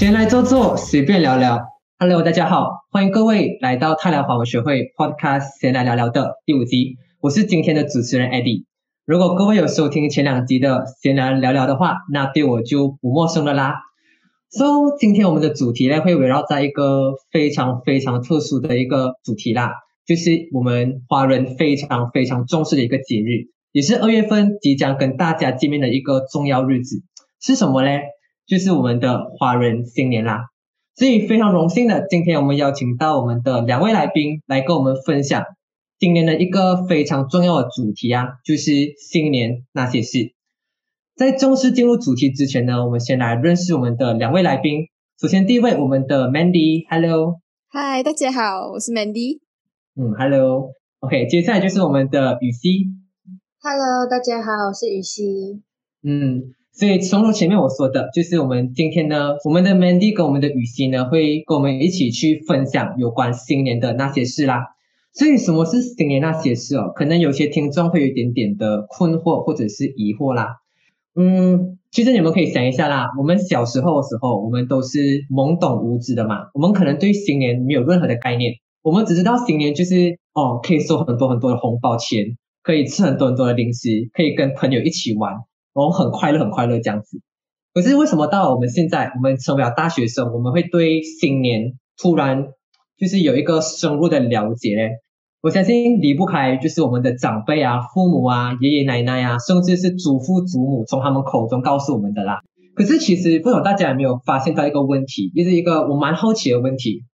闲来坐坐，随便聊聊。Hello，大家好，欢迎各位来到泰聊华文学会 Podcast 闲来聊聊的第五集。我是今天的主持人 Eddie。如果各位有收听前两集的闲来聊聊的话，那对我就不陌生了啦。So，今天我们的主题呢会围绕在一个非常非常特殊的一个主题啦，就是我们华人非常非常重视的一个节日，也是二月份即将跟大家见面的一个重要日子，是什么呢？就是我们的华人新年啦。所以非常荣幸的，今天我们邀请到我们的两位来宾来跟我们分享今年的一个非常重要的主题啊，就是新年那些事。在正式进入主题之前呢，我们先来认识我们的两位来宾。首先第一位，我们的 Mandy，Hello，嗨，大家好，我是 Mandy。嗯，Hello，OK，接下来就是我们的雨熙，Hello，大家好，我是雨熙。嗯。所以，正如前面我说的，就是我们今天呢，我们的 Mandy 跟我们的雨欣呢，会跟我们一起去分享有关新年的那些事啦。所以，什么是新年那些事哦？可能有些听众会有一点点的困惑或者是疑惑啦。嗯，其实你们可以想一下啦，我们小时候的时候，我们都是懵懂无知的嘛，我们可能对新年没有任何的概念，我们只知道新年就是哦，可以收很多很多的红包钱，可以吃很多很多的零食，可以跟朋友一起玩。我很快乐，很快乐这样子。可是为什么到我们现在，我们成为了大学生，我们会对新年突然就是有一个深入的了解呢？我相信离不开就是我们的长辈啊、父母啊、爷爷奶奶啊，甚至是祖父祖母从他们口中告诉我们的啦。可是其实不知道大家有没有发现到一个问题，就是一个我蛮好奇的问题，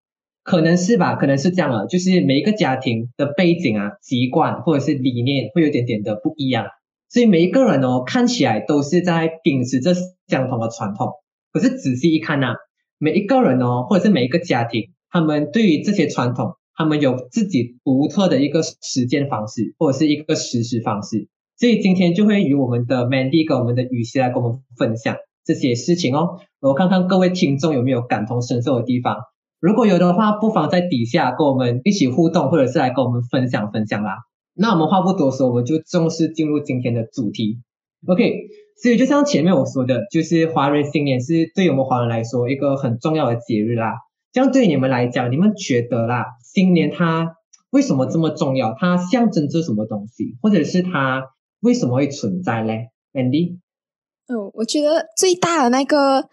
可能是吧？可能是这样了，就是每一个家庭的背景啊、习惯或者是理念会有点点的不一样。所以每一个人哦，看起来都是在秉持着相同的传统，可是仔细一看呐，每一个人哦，或者是每一个家庭，他们对于这些传统，他们有自己独特的一个实践方式，或者是一个实施方式。所以今天就会与我们的 Mandy 跟我们的雨熙来跟我们分享这些事情哦。我看看各位听众有没有感同身受的地方，如果有的话，不妨在底下跟我们一起互动，或者是来跟我们分享分享啦。那我们话不多说，我们就正式进入今天的主题。OK，所以就像前面我说的，就是华人新年是对我们华人来说一个很重要的节日啦。这样对你们来讲，你们觉得啦，新年它为什么这么重要？它象征着什么东西，或者是它为什么会存在嘞？Andy，嗯，我觉得最大的那个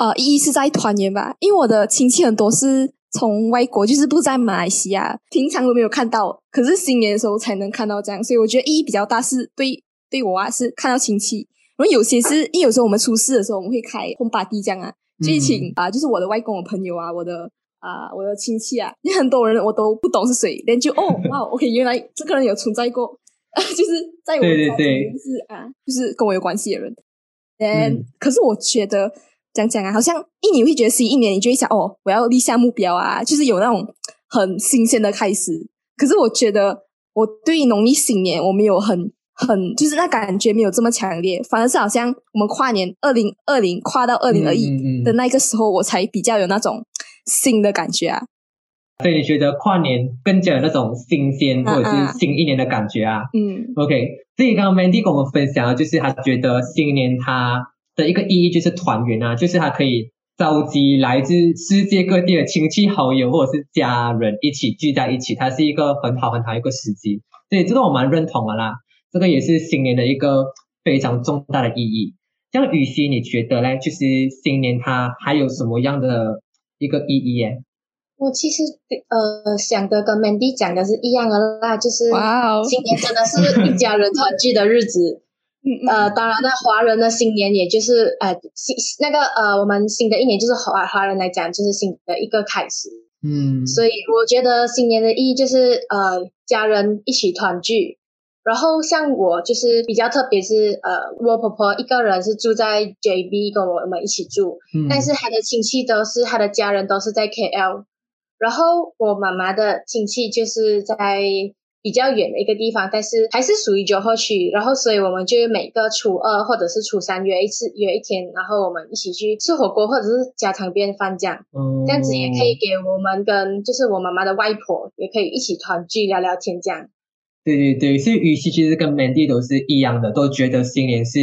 呃意义是在团圆吧，因为我的亲戚很多是。从外国就是不在马来西亚，平常都没有看到，可是新年的时候才能看到这样，所以我觉得意义比较大。是对对我啊，是看到亲戚。然后有些是，因为有时候我们出事的时候，我们会开红巴地这样啊，就请啊，就是我的外公、我朋友啊，我的啊，我的亲戚啊，你 很多人我都不懂是谁，连就哦哇，OK，原来这个人有存在过，就是在我家里是啊，就是跟我有关系的人。嗯，可是我觉得。讲讲啊，好像一年会觉得新一年，你就会想哦，我要立下目标啊，就是有那种很新鲜的开始。可是我觉得我对农历新年我没有很很，就是那感觉没有这么强烈，反而是好像我们跨年二零二零跨到二零二一的那个时候，我才比较有那种新的感觉啊。所以你觉得跨年更加有那种新鲜或者是新一年的感觉啊？嗯，OK。所以刚刚 Mandy 跟我们分享，就是他觉得新年他。的一个意义就是团圆啊，就是它可以召集来自世界各地的亲戚好友或者是家人一起聚在一起，它是一个很好很好一个时机。对，这个我蛮认同的啦。这个也是新年的一个非常重大的意义。像雨欣，你觉得嘞？就是新年它还有什么样的一个意义耶？我其实呃想的跟 Mandy 讲的是一样的啦，就是哇哦新年真的是一家人团聚的日子。呃，当然，那华人的新年，也就是呃新那个呃，我们新的一年就是华华人来讲，就是新的一个开始。嗯，所以我觉得新年的意义就是呃，家人一起团聚。然后像我就是比较特别，是呃，我婆婆一个人是住在 JB，跟我们一起住，但是她的亲戚都是她的家人都是在 KL，然后我妈妈的亲戚就是在。比较远的一个地方，但是还是属于九号区，然后所以我们就每个初二或者是初三约一次，约一天，然后我们一起去吃火锅或者是家常便饭这样，嗯这样子也可以给我们跟就是我妈妈的外婆也可以一起团聚聊聊天这样。对对对，所以语气其实跟 Mandy 都是一样的，都觉得新年是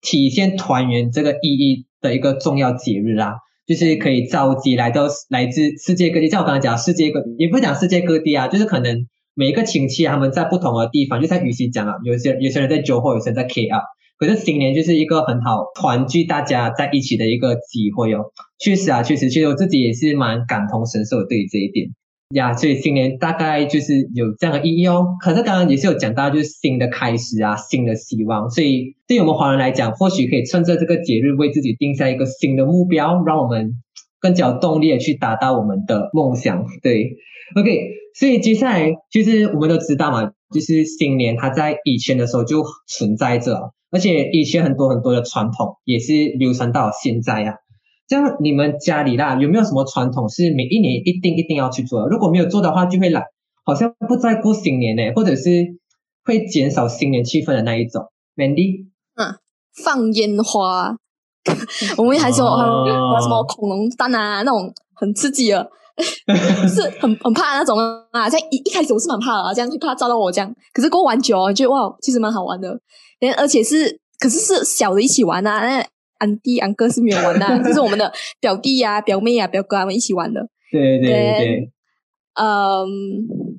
体现团圆这个意义的一个重要节日啦。就是可以召集来到来自世界各地，像我刚刚讲世界各，也不是讲世界各地啊，就是可能每一个亲戚他们在不同的地方，就像雨熙讲了，有些有些人在九或有些人在 KL，可是新年就是一个很好团聚大家在一起的一个机会哦。确实啊，确实，其实我自己也是蛮感同身受对于这一点。呀，所以新年大概就是有这样的意义哦。可是刚刚也是有讲到，就是新的开始啊，新的希望。所以对于我们华人来讲，或许可以趁着这个节日，为自己定下一个新的目标，让我们更加有动力的去达到我们的梦想。对，OK。所以接下来，其实我们都知道嘛，就是新年它在以前的时候就存在着，而且以前很多很多的传统也是流传到现在啊。像你们家里啦，有没有什么传统是每一年一定一定要去做的？如果没有做的话，就会懒好像不再过新年呢，或者是会减少新年气氛的那一种。Mandy，嗯，放烟花，我们还说有什么恐龙蛋啊，那种很刺激的，是很很怕那种啊。像一一开始我是蛮怕的，这样会怕照到我这样。可是过完久，觉得哇，其实蛮好玩的。而且是，可是是小的一起玩啊。那安弟、安哥是没有玩的，就是我们的表弟呀、表妹呀、表哥他们一起玩的。对对对。嗯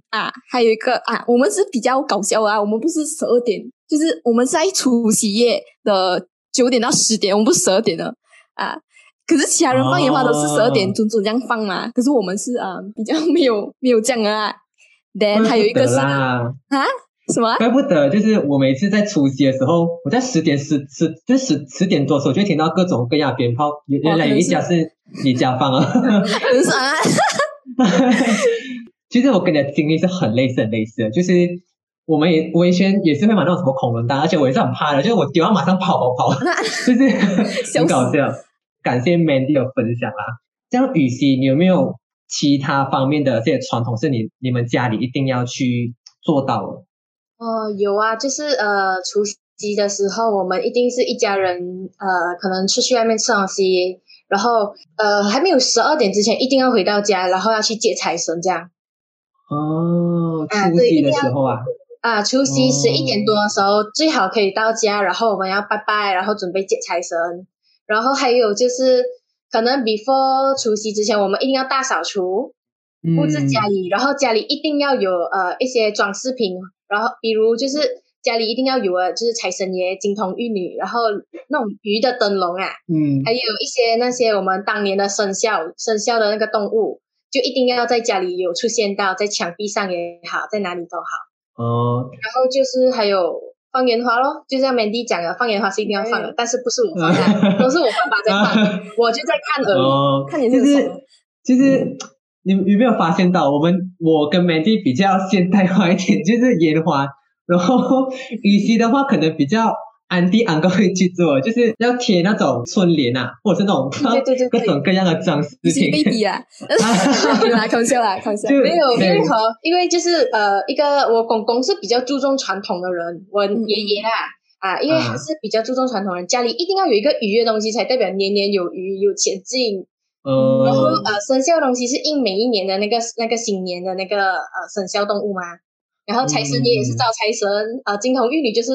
啊，还有一个啊，我们是比较搞笑啊，我们不是十二点，就是我们在除夕夜的九点到十点，我们不是十二点的啊。可是其他人放烟花都是十二点准准这样放嘛，可是我们是啊比较没有没有这样啊。Then 还有一个是啊。什么？怪不得，就是我每次在除夕的时候，我在十点十十就十十点多的时候，就会听到各种各样的鞭炮。原来有一家是你家放啊？很爽啊！其实我跟你的经历是很类似、很类似的，就是我们也我以前也是会买那种什么恐龙蛋，而且我也是很怕的，就是我丢完马上跑跑跑，就是很搞笑。感谢 Mandy 的分享啦。这样，雨熙，你有没有其他方面的这些传统是你你们家里一定要去做到的？哦，有啊，就是呃，除夕的时候，我们一定是一家人，呃，可能出去外面吃东西，然后呃，还没有十二点之前，一定要回到家，然后要去接财神，这样。哦，除夕的时候啊。啊，除夕十一点多的时候，最好可以到家，然后我们要拜拜，然后准备接财神，然后还有就是，可能 before 除夕之前，我们一定要大扫除，布置家里，然后家里一定要有呃一些装饰品。然后，比如就是家里一定要有呃，就是财神爷、金童玉女，然后那种鱼的灯笼啊，嗯，还有一些那些我们当年的生肖、生肖的那个动物，就一定要在家里有出现到，在墙壁上也好，在哪里都好。哦。然后就是还有放烟花咯，就像 Mandy 讲的，放烟花是一定要放的，但是不是我放的，都是我爸爸在放，我就在看而已。看你这个，其实。你有没有发现到，我们我跟 Mandy 比较现代化一点，就是烟花。然后雨熙的话，可能比较安迪安哥会去做，就是要贴那种春联啊，或者是那种各种各样的装饰品。baby 啊，开玩笑啦，开玩笑。没有，因为和因为就是呃，一个我公公是比较注重传统的人，我爷爷啊啊，因为他是比较注重传统人，家里一定要有一个鱼的东西，才代表年年有余，有前进。嗯，然后呃，生肖东西是应每一年的那个那个新年的那个呃生肖动物嘛。然后财神爷也是招财神，呃，金童玉女就是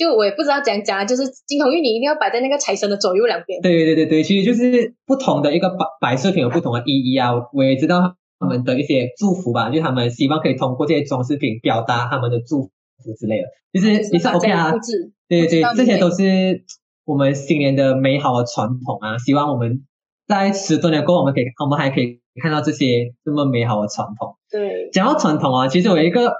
就我也不知道怎样讲，就是金童玉女一定要摆在那个财神的左右两边。对对对对，其实就是不同的一个摆摆饰品有不同的意义啊。我也知道他们的一些祝福吧，就他们希望可以通过这些装饰品表达他们的祝福之类的，就是也是 OK 啊。对对对，这些都是我们新年的美好的传统啊，希望我们。在十多年过后，我们可以，我们还可以看到这些这么美好的传统。对，讲到传统啊，其实我有一个，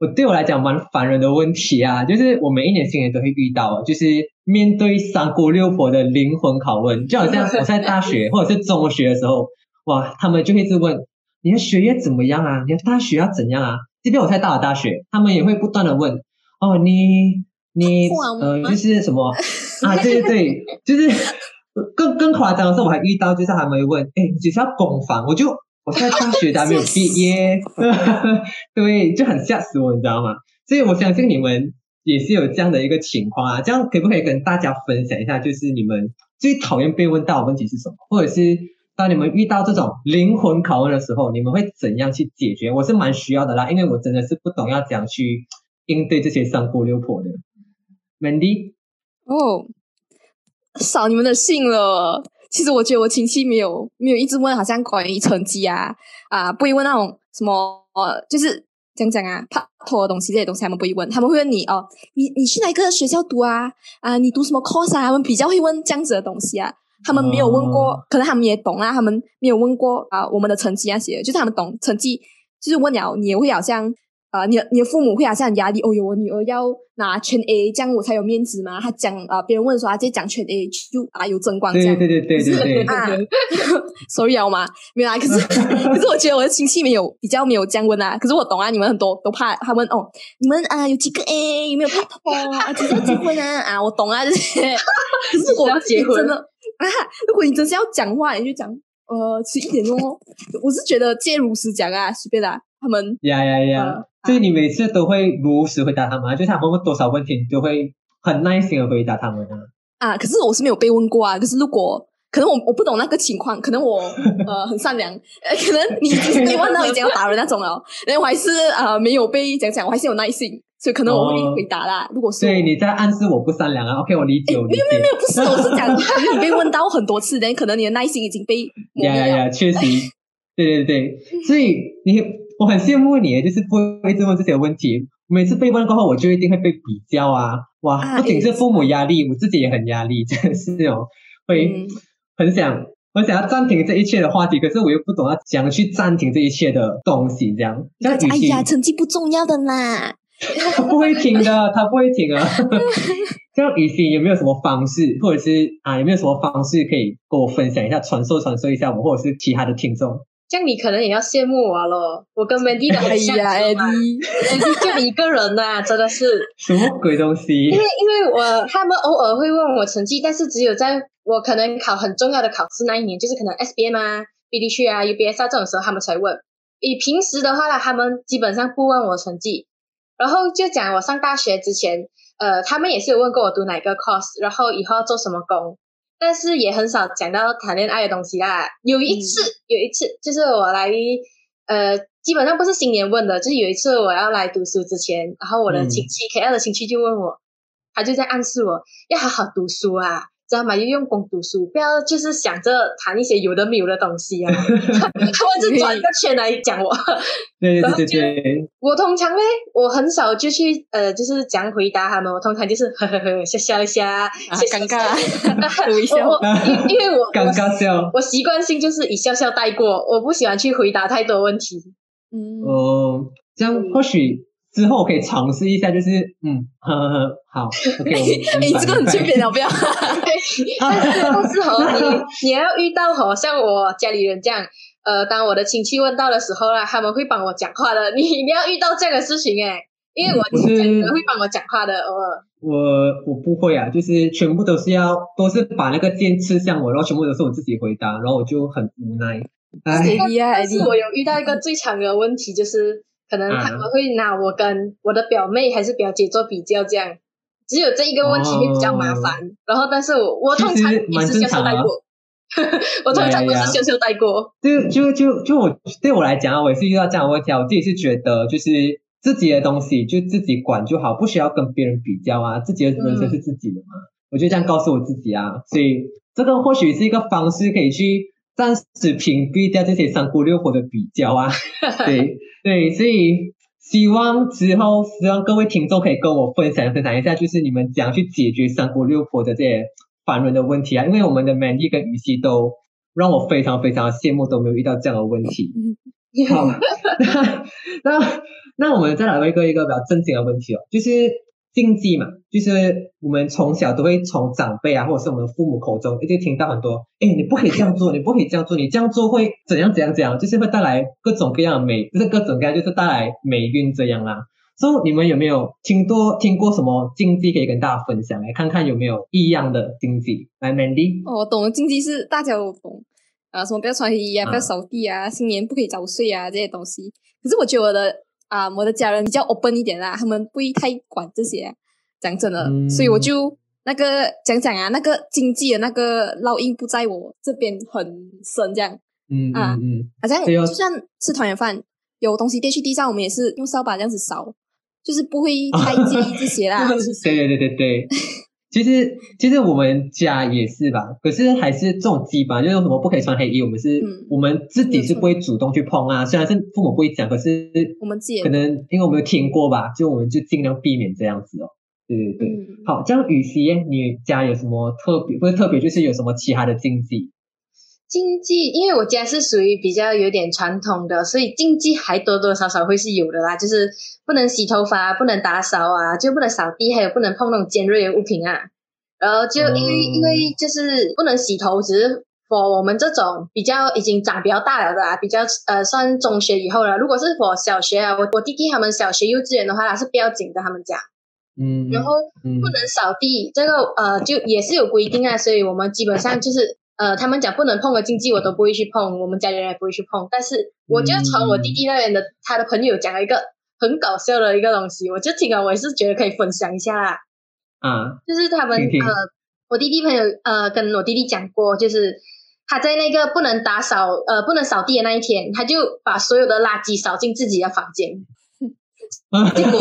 我对我来讲蛮烦人的问题啊，就是我每一年新年都会遇到，就是面对三姑六婆的灵魂拷问，就好像我在大学 或者是中学的时候，哇，他们就会一直问你的学业怎么样啊，你的大学要怎样啊？即便我在大了大学，他们也会不断的问，哦，你你呃，就是什么 啊？对对对，就是。更更夸张的是，我还遇到，就是他们会问，哎，你是要公房？我就我在大学还没有 毕业，对，就很吓死我，你知道吗？所以我相信你们也是有这样的一个情况啊。这样可不可以跟大家分享一下，就是你们最讨厌被问到的问题是什么？或者是当你们遇到这种灵魂拷问的时候，你们会怎样去解决？我是蛮需要的啦，因为我真的是不懂要怎样去应对这些三姑六婆的。Mandy，哦。扫你们的兴了，其实我觉得我亲戚没有没有一直问，好像关于成绩啊啊，不会问那种什么呃，就是讲讲啊，怕拖的东西这些东西，他们不会问，他们会问你哦，你你去哪个学校读啊？啊，你读什么 course 啊？他们比较会问这样子的东西啊。他们没有问过，可能他们也懂啊，他们没有问过啊，我们的成绩那些，就是他们懂成绩，就是问了，你也会好像。啊，你的你的父母会好像很压力哦哟，我女儿要拿全 A，这样我才有面子嘛。他讲啊，别人问说他直接讲全 A 就啊有争光这样。对对对对对对。啊，sorry 啊嘛，没有啊。可是 可是我觉得我的亲戚没有比较没有降温啊。可是我懂啊，你们很多都怕他们哦，你们啊有几个 A，有没有拍拖 啊？几时要结婚啊？啊，我懂啊这些。可是我结婚真的啊，如果你真是要讲话，你就讲呃迟一点哦。我是觉得借如实讲啊，随便啦。他们呀呀呀！所以你每次都会如实回答他们，就是他们问多少问题，你都会很耐心的回答他们啊。啊，可是我是没有被问过啊。可是如果可能，我我不懂那个情况，可能我呃很善良，呃，可能你 你问到已经要打人那种了，然后我还是呃没有被讲讲，我还是有耐心，所以可能我会回答啦。如果是对你在暗示我不善良啊？OK，我理解。没有没有没有，不是，我是讲 你被问到很多次，但可能你的耐心已经被呀呀呀，确实，对对对，所以你。我很羡慕你，就是不会一直问这些问题。每次被问过后，我就一定会被比较啊！哇，不仅是父母压力，我自己也很压力，真的是哦，会很想，很想要暂停这一切的话题，可是我又不懂要怎样去暂停这一切的东西，这样。哎呀，成绩不重要的啦。他不会停的，他不会停啊。这样雨欣有没有什么方式，或者是啊，有没有什么方式可以跟我分享一下，传授传授一下我，或者是其他的听众？这样你可能也要羡慕我咯，我跟 Mandy 的很像，Mandy 就一个人呐，真的是什么鬼东西？因为因为我他们偶尔会问我成绩，但是只有在我可能考很重要的考试那一年，就是可能 SBM 啊、BD 区啊、UBS 啊这种时候，他们才问。以平时的话呢，他们基本上不问我成绩。然后就讲我上大学之前，呃，他们也是有问过我读哪个 course，然后以后要做什么工。但是也很少讲到谈恋爱的东西啦。有一次，有一次就是我来，呃，基本上不是新年问的，就是有一次我要来读书之前，然后我的亲戚 KL 的亲戚就问我，他就在暗示我要好好读书啊。知道吗？就用功读书，不要就是想着谈一些有的没有的东西啊。他们就转一个圈来讲我。对对对对。我通常呢，我很少就去呃，就是讲回答他们。我通常就是呵呵呵笑笑一下，尴尬，微笑。因因为我尴尬笑，我习惯性就是以笑笑带过，我不喜欢去回答太多问题。嗯。哦，这样或许。之后可以尝试一下，就是嗯，呵呵好，OK。你这个很区别了，不要。但是不适合你，你要遇到好像我家里人这样，呃，当我的亲戚问到的时候啦，他们会帮我讲话的。你你要遇到这样的事情哎，因为我亲戚会帮我讲话的。我我我不会啊，就是全部都是要都是把那个剑刺向我，然后全部都是我自己回答，然后我就很无奈。哎呀，但是我有遇到一个最强的问题就是。可能他们会拿我跟我的表妹还是表姐做比较，这样只有这一个问题会比较麻烦。然后，但是我我通常也是笑笑带过，我通常都是笑笑带过。就就就就我对我来讲啊，我也是遇到这样的问题啊。我自己是觉得，就是自己的东西就自己管就好，不需要跟别人比较啊。自己的人生是自己的嘛，我就这样告诉我自己啊。所以这个或许是一个方式，可以去暂时屏蔽掉这些三姑六婆的比较啊。对。对，所以希望之后，希望各位听众可以跟我分享分享一下，就是你们怎样去解决三姑六婆的这些烦人的问题啊？因为我们的 Mandy 跟雨熙都让我非常非常羡慕，都没有遇到这样的问题。好，那那那我们再来一个一个比较正经的问题哦，就是。禁忌嘛，就是我们从小都会从长辈啊，或者是我们父母口中一直听到很多，哎，你不可以这样做，你不可以这样做，你这样做会怎样怎样怎样，就是会带来各种各样的美，就是各种各样，就是带来霉运这样啦。所以你们有没有听多听过什么禁忌可以跟大家分享，来看看有没有异样的禁忌？来，Mandy，哦，我懂的禁忌是大家都懂啊，什么不要穿黑衣啊，不要扫地啊，新年不可以早睡啊这些东西。可是我觉得我的。啊，我的家人比较 open 一点啦，他们不会太管这些。讲真的，所以我就那个讲讲啊，那个经济的那个烙印不在我这边很深，这样。嗯啊嗯，好像就算吃团圆饭，有东西跌去地上，我们也是用扫把这样子扫，就是不会太介意这些啦。对对对对对。其实其实我们家也是吧，可是还是这种基本，就是什么不可以穿黑衣，我们是、嗯我们自己是不会主动去碰啊。虽然是父母不会讲，可是我们自己可能因为我们有听过吧，就我们就尽量避免这样子哦。对对对，嗯，好，这样雨熙，你家有什么特别？不是特别，就是有什么其他的禁忌？禁忌，因为我家是属于比较有点传统的，所以禁忌还多多少少会是有的啦，就是不能洗头发，不能打扫啊，就不能扫地，还有不能碰那种尖锐的物品啊。然后就因为、嗯因为就是不能洗头，只是 for 我们这种比较已经长比较大了的啊，比较呃算中学以后了。如果是我小学啊，我我弟弟他们小学幼稚园的话是不要紧的，他们家。嗯，然后嗯不能扫地，这个呃就也是有规定啊，所以我们基本上就是呃他们讲不能碰的禁忌我都不会去碰，我们家人也不会去碰。但是我就从我弟弟那边的他的朋友讲了一个很搞笑的一个东西，我就听了，我也是觉得可以分享一下啦。嗯，就是他们呃，我弟弟朋友呃跟我弟弟讲过，就是他在那个不能打扫呃不能扫地的那一天，他就把所有的垃圾扫进自己的房间。结果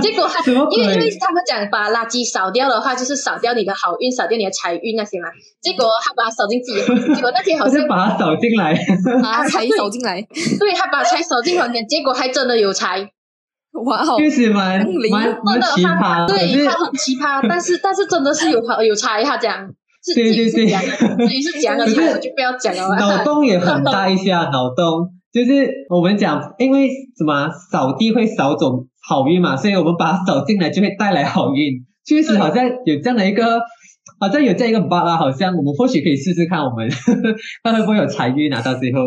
结果他因为因为他们讲把垃圾扫掉的话，就是扫掉你的好运，扫掉你的财运那些嘛。结果他把它扫进自己的，结果那天好像把它扫进来，把财扫进来，对他把财扫进房间，结果还真的有财。哇哦，确实蛮蛮蛮奇葩，对他很奇葩，但是但是真的是有有财，他讲是对对对。自己是讲的，自己是讲的，可是我就不要讲了。脑洞也很大一下，脑洞就是我们讲，因为什么啊扫地会扫走好运嘛，所以我们把它扫进来就会带来好运。确实好像有这样的一个，好像有这样一个 bug 啊，好像我们或许可以试试看，我们 看会不会有财运啊？到最后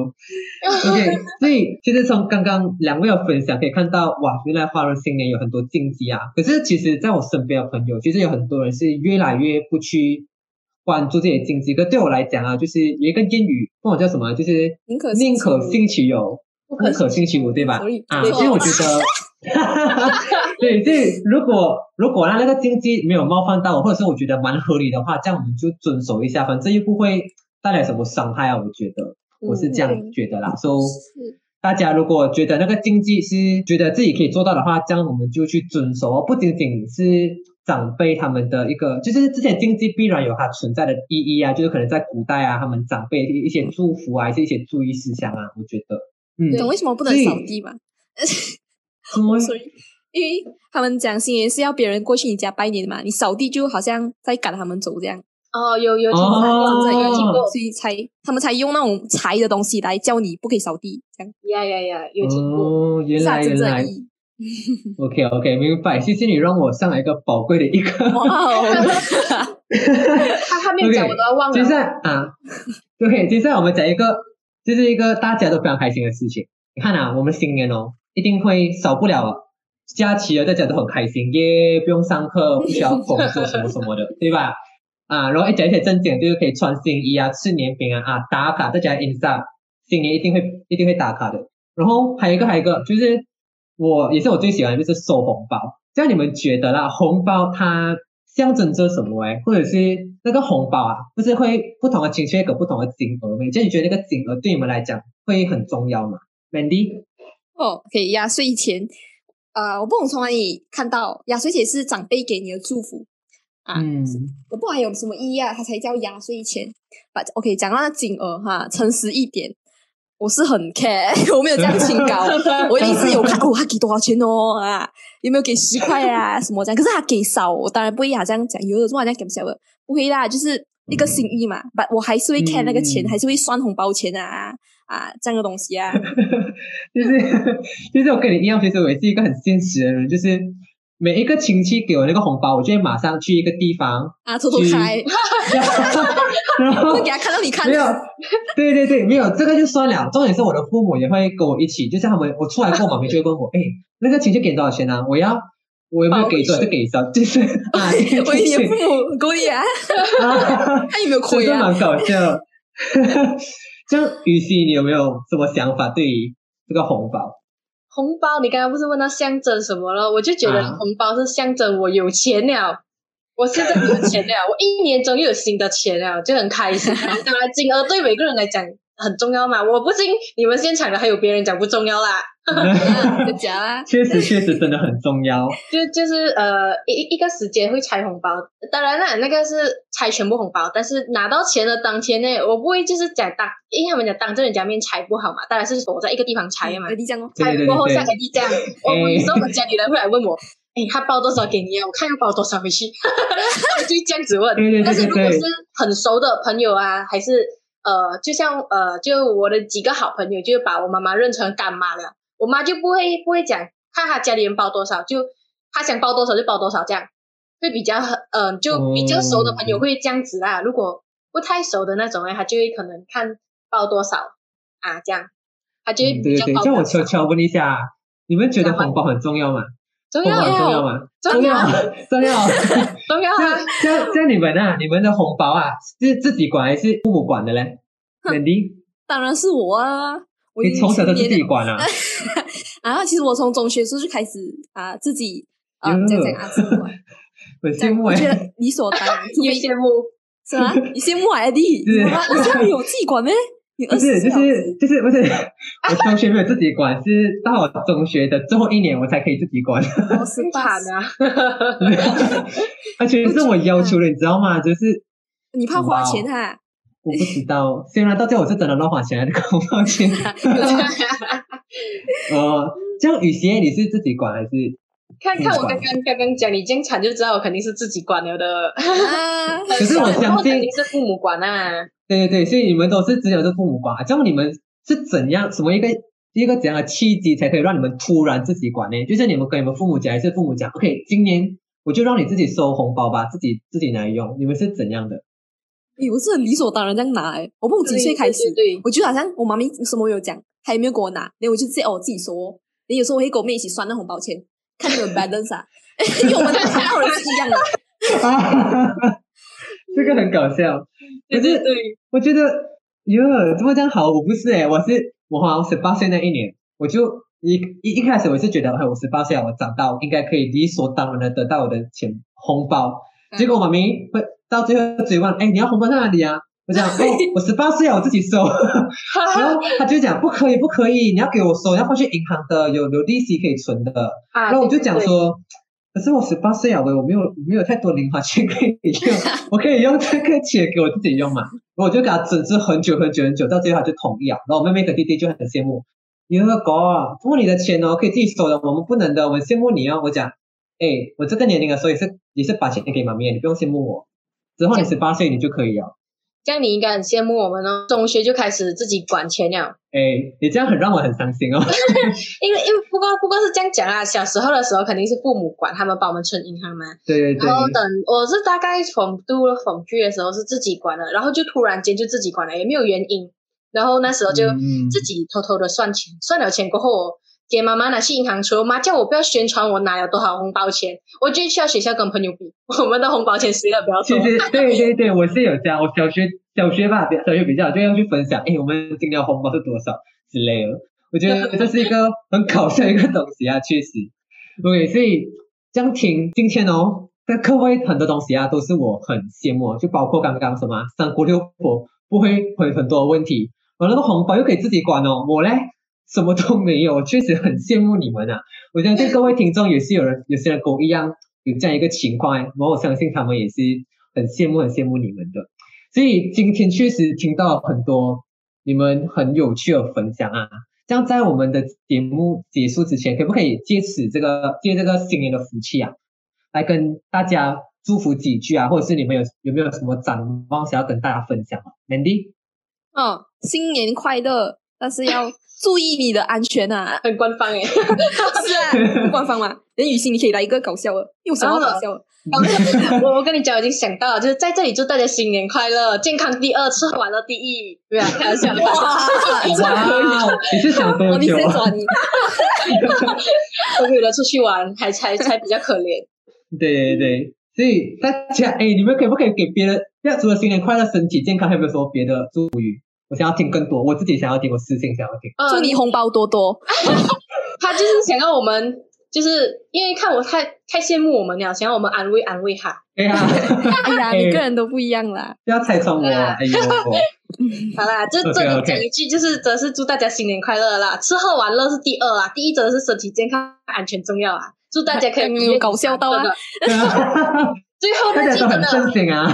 ，OK，所以其实从刚刚两位的分享可以看到，哇，原来华人新年有很多禁忌啊。可是其实在我身边的朋友，其实有很多人是越来越不去关注这些禁忌。可对我来讲啊，就是有一个谚语，不管叫什么，就是宁可宁可信信其有，不可信其无，对吧啊，对所以我觉得，对，所以如果如果让那个禁忌没有冒犯到我，或者是我觉得蛮合理的话，这样我们就遵守一下，反正又不会带来什么伤害啊。我觉得我是这样嗯觉得啦。所以是大家如果觉得那个禁忌是觉得自己可以做到的话，这样我们就去遵守哦，不仅仅是长辈他们的一个，就是之前禁忌必然有它存在的意义啊，就是可能在古代啊，他们长辈的一些祝福啊，还是一些注意事项啊，我觉得，嗯，懂为什么不能扫地吗？什么？所以因为他们讲新年是要别人过去你家拜年的嘛，你扫地就好像在赶他们走这样，哦，有有听哦过，这个有听过，所以才他们才用那种柴的东西来叫你不可以扫地，这样。呀呀呀，有听过。哦，原来原来。OK OK，明白，谢谢你让我上来一个宝贵的一个。哇哦，他他没有讲，OK，我都要忘接下了。来啊，对，接下来我们讲一个，就是一个大家都非常开心的事情。你看啊，我们新年哦，一定会少不了假期了，大家都很开心，耶，不用上课，不需要工作什么什么的，对吧？啊，然后一讲一些正经，就是可以穿新衣啊，吃年饼啊，啊，打卡，大家 ins 啊，新年一定会一定会打卡的。然后还有一个还有一个，就是我也是我最喜欢的，就是收红包。这样你们觉得啦，红包它象征着什么？哎，或者是那个红包啊，不是会不同的亲戚会给不同的金额吗？这样你觉得那个金额对你们来讲会很重要吗？Mandy，哦，可以压岁钱。啊、我不懂从哪里看到压岁钱是长辈给你的祝福啊，嗯，我不管有什么意义啊，它才叫压岁钱。But OK，讲到那金额哈，诚实一点，我是很 care，我没有这样清高，我一定是有看哦，他给多少钱哦啊，有没有给十块啊什么这样？可是他给少，我当然不会好像讲有的时候好像给不少的，不会啦，就是一个心意嘛。But 我还是会看那个钱，嗯还是会算红包钱啊啊这样的东西啊。就是就是我跟你一样，其实我也是一个很现实的人，就是每一个亲戚给我那个红包，我就会马上去一个地方，啊，偷偷去开，然后会给他看到你看没有，对对对，没有这个就算了。重点是我的父母也会跟我一起，就像他们我出来过，妈咪就会问我，哎，那个亲戚给多少钱啊？我要我有没有给多少就给少，就是啊，我你的父母够力啊，啊，他有没有真亏啊？的蛮搞笑。这样，雨熙，你有没有什么想法对于这个红包？红包，你刚刚不是问到象征什么了？我就觉得啊红包是象征我有钱了，我现在有钱了，我一年中又有新的钱了，就很开心啊。当然，金额对每个人来讲很重要嘛。我不信你们现场的还有别人讲不重要啦。就讲啦，确实确实真的很重要。就就是呃一一个时间会拆红包，当然啦，那个是拆全部红包，但是拿到钱的当天呢，我不会就是讲当，因为他们讲当着人家面拆不好嘛，当然是躲在一个地方拆嘛。有你讲哦，拆对对对过后像 AD 这样，我我有时候我家里人会来问我，哎，他包多少给你啊？我看要包多少回去，我就这样子问。对对但是对对如果是很熟的朋友啊，还是呃，就像呃，就我的几个好朋友，就把我妈妈认成干妈了，我妈就不会不会讲，看她家里人包多少，就她想包多少就包多少，这样会比较很呃，就比较熟的朋友会这样子啦。如果不太熟的那种呢，他就会可能看包多少啊，这样他就会嗯对对对，比较包这样我悄悄问一下，你们觉得红包很重要吗？重红包很重要要吗？重要重要。重要啊！这样这样你们啊，你们的红包啊，是自己管还是父母管的嘞？Mandy，当然是我啊，我你从小都是自己管管啊？啊。其实我从中学时候就开始啊自己啊哟这样讲啊自己管，很这样羡慕哎。我觉得理所当然，除越非羡慕，是吗？你羡慕海弟，是你家里有自己管咩？你不是，就是就是不是，我中学没有自己管，是到我中学的最后一年我才可以自己管，哦十很八惨啊！而且是我要求的，你知道吗？就是 你怕花钱哈？我不知道，虽然到最后我是真的乱花钱的，很抱歉。呃，这样雨鞋你是自己管还是？看看我刚刚刚刚讲你这样惨，就知道我肯定是自己管了的。啊，可是我相信肯定是父母管啊。对对对，所以你们都是只有是父母管，这样你们是怎样什么一个一个怎样的契机才可以让你们突然自己管呢？就是你们跟你们父母讲，还是父母讲，OK，今年我就让你自己收红包吧，自己自己来用，你们是怎样的？哎我是很理所当然这样拿诶。我不懂几岁开始，对对对我就好像我妈咪什么没有讲，她也没有给我拿，然后我就自己哦我自己收哦。然后有时候我会跟我妹一起算那红包钱，看那个 balance 啊，因为我们的看到人是一样的。这个很搞笑。可是对对对，我觉得，哟，怎么这样好？我不是诶，我是我好像十八岁那一年，我就一一一开始我是觉得，哎，我十八岁啊，我长大，我应该可以理所当然的得到我的钱红包。结果我妈咪会到最后追问，哎，你要红包在哪里啊？我讲，哦，我十八岁啊，我自己收。然后他就讲，不可以，不可以，你要给我收，要放去银行的，有有利息可以存的。啊然后我就讲说，可是我十八岁啊，我我没有我没有太多零花钱可以用，我可以用这个钱给我自己用嘛。然后我就给他整治很久很久很久，到最后他就同意了。然后我妹妹跟弟弟就很羡慕，有个狗啊，不过你的钱哦可以自己收的，我们不能的，我们羡慕你哦。我讲，哎，我这个年龄了，所以是也是把钱给妈咪，你不用羡慕我。之后你十八岁你就可以了。这样你应该很羡慕我们哦。中学就开始自己管钱了，哎，你这样很让我很伤心哦。因为因为不过不过是这样讲啊，小时候的时候肯定是父母管，他们帮我们存银行嘛。对对对然，后等我是大概逢度逢剧的时候是自己管了，然后就突然间就自己管了，也没有原因。然后那时候就嗯自己偷偷的算钱，算了钱过后，我给妈妈拿去银行存。我妈叫我不要宣传我拿了多少红包钱，我就去到学校跟朋友比，我们的红包钱谁的比较多。其 实对对对，我是有这样，我小学小学吧，小学比较就要去分享，哎，我们今年红包是多少之类的。我觉得这是一个很搞笑的一个东西啊，确实。OK，所以这样听今天哦，在课外很多东西啊，都是我很羡慕，就包括刚刚什么三姑六婆不会回很多问题，我那个红包又可以自己管哦，我嘞什么都没有，我 确实很羡慕你们啊。我相信各位听众也是有人，有些人跟我一样有这样一个情况，然后我相信他们也是很羡慕、很羡慕你们的。所以今天确实听到很多你们很有趣的分享啊。这样在我们的节目结束之前，可不可以借此这个借这个新年的福气啊，来跟大家祝福几句啊，或者是你们有有没有什么展望想要跟大家分享啊？Mandy，嗯，新年快乐，但是要注意你的安全啊！很官方诶，是啊，不官方嘛。连雨欣，你可以来一个搞笑的，又想要搞笑的。我我跟你讲，我已经想到了，就是在这里祝大家新年快乐，健康第二，吃喝玩乐第一，对啊，开玩笑的。哇，哇，你是想哦，多久啊？你先抓你。我为了出去玩，还才才比较可怜。对对对，所以大家哎，你们可不可以给别人，要除了新年快乐、身体健康，还有没有什么别的祝福语？我想要听更多，我自己想要听，我私信想要听。呃祝你红包多多。他就是想要我们就是因为看我太太羡慕我们了，想要我们安慰安慰他。哎呀，哎呀，每个人都不一样啦。不要拆穿我，哎呦，好啦，这这里讲一句，就是则是祝大家新年快乐啦！吃喝玩乐是第二啊，第一则是身体健康、安全重要啊！祝大家可以嗯有搞笑到的最后大家都很那句真的，正经啊。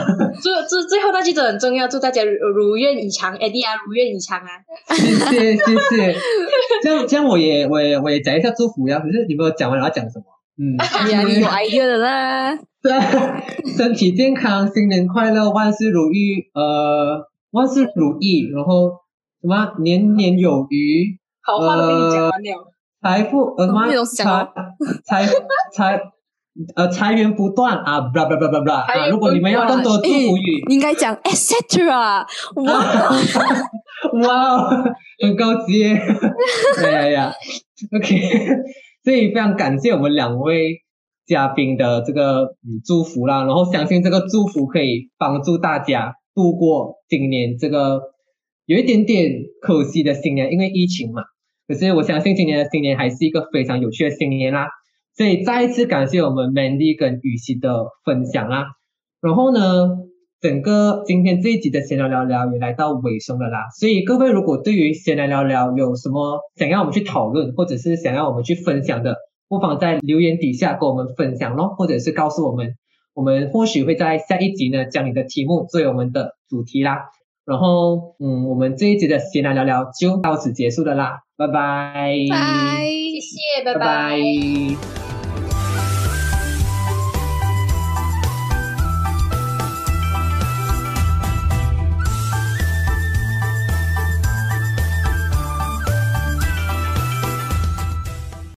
最最最后那句真的很重要，祝大家如如愿以偿，Eddie 啊，如愿以偿啊！谢谢谢谢，这样这样我也我也我也讲一下祝福呀。可是你没有讲完，我要讲什么？嗯，你有 idea 的啦。对啊，身体健康，新年快乐，万事如意，呃，万事如意，然后什么年年有余，好话都跟你讲完了，财富呃什么财哦财财呃财源不断啊，blah blah blah blah blah 啊！如果你们要更多祝福语，你应该讲 etc。哇，哇，很高级耶！哎 呀呀，OK，所以非常感谢我们两位嘉宾的这个嗯祝福啦，然后相信这个祝福可以帮助大家度过今年这个有一点点可惜的新年，因为疫情嘛。可是我相信今年的新年还是一个非常有趣的新年啦，所以再一次感谢我们 Mandy 跟雨熙的分享啦。然后呢，整个今天这一集的闲聊聊聊也来到尾声了啦，所以各位如果对于闲聊聊聊有什么想要我们去讨论，或者是想要我们去分享的，不妨在留言底下跟我们分享咯，或者是告诉我们，我们或许会在下一集呢将你的题目作为我们的主题啦。然后，嗯，我们这一集的闲聊聊聊就到此结束了啦，拜，拜。谢谢，拜拜。